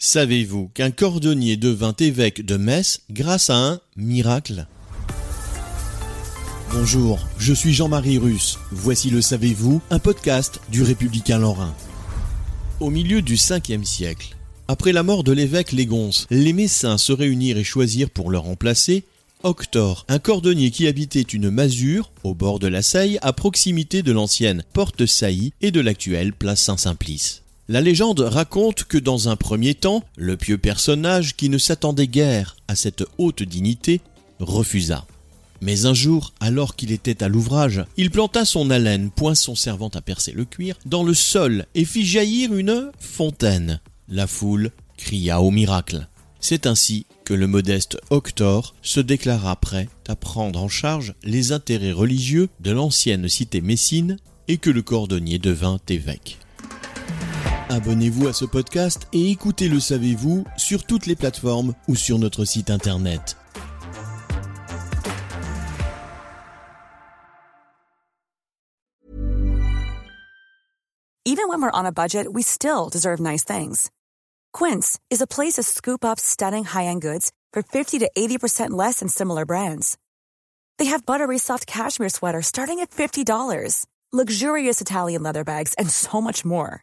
Savez-vous qu'un cordonnier devint évêque de Metz grâce à un miracle? Bonjour, je suis Jean-Marie Russe. Voici le Savez-vous, un podcast du Républicain Lorrain. Au milieu du 5e siècle, après la mort de l'évêque Légonce, les Messins se réunirent et choisirent pour le remplacer Octor, un cordonnier qui habitait une masure au bord de la Seille à proximité de l'ancienne porte Sailly et de l'actuelle place Saint-Simplice. La légende raconte que dans un premier temps, le pieux personnage qui ne s'attendait guère à cette haute dignité refusa. Mais un jour, alors qu'il était à l'ouvrage, il planta son haleine, poinçon servant à percer le cuir, dans le sol et fit jaillir une fontaine. La foule cria au miracle. C'est ainsi que le modeste Octor se déclara prêt à prendre en charge les intérêts religieux de l'ancienne cité messine et que le cordonnier devint évêque. Abonnez-vous à ce podcast et écoutez Le Savez-vous sur toutes les plateformes ou sur notre site internet. Even when we're on a budget, we still deserve nice things. Quince is a place to scoop up stunning high-end goods for 50 to 80% less than similar brands. They have buttery soft cashmere sweaters starting at $50, luxurious Italian leather bags, and so much more.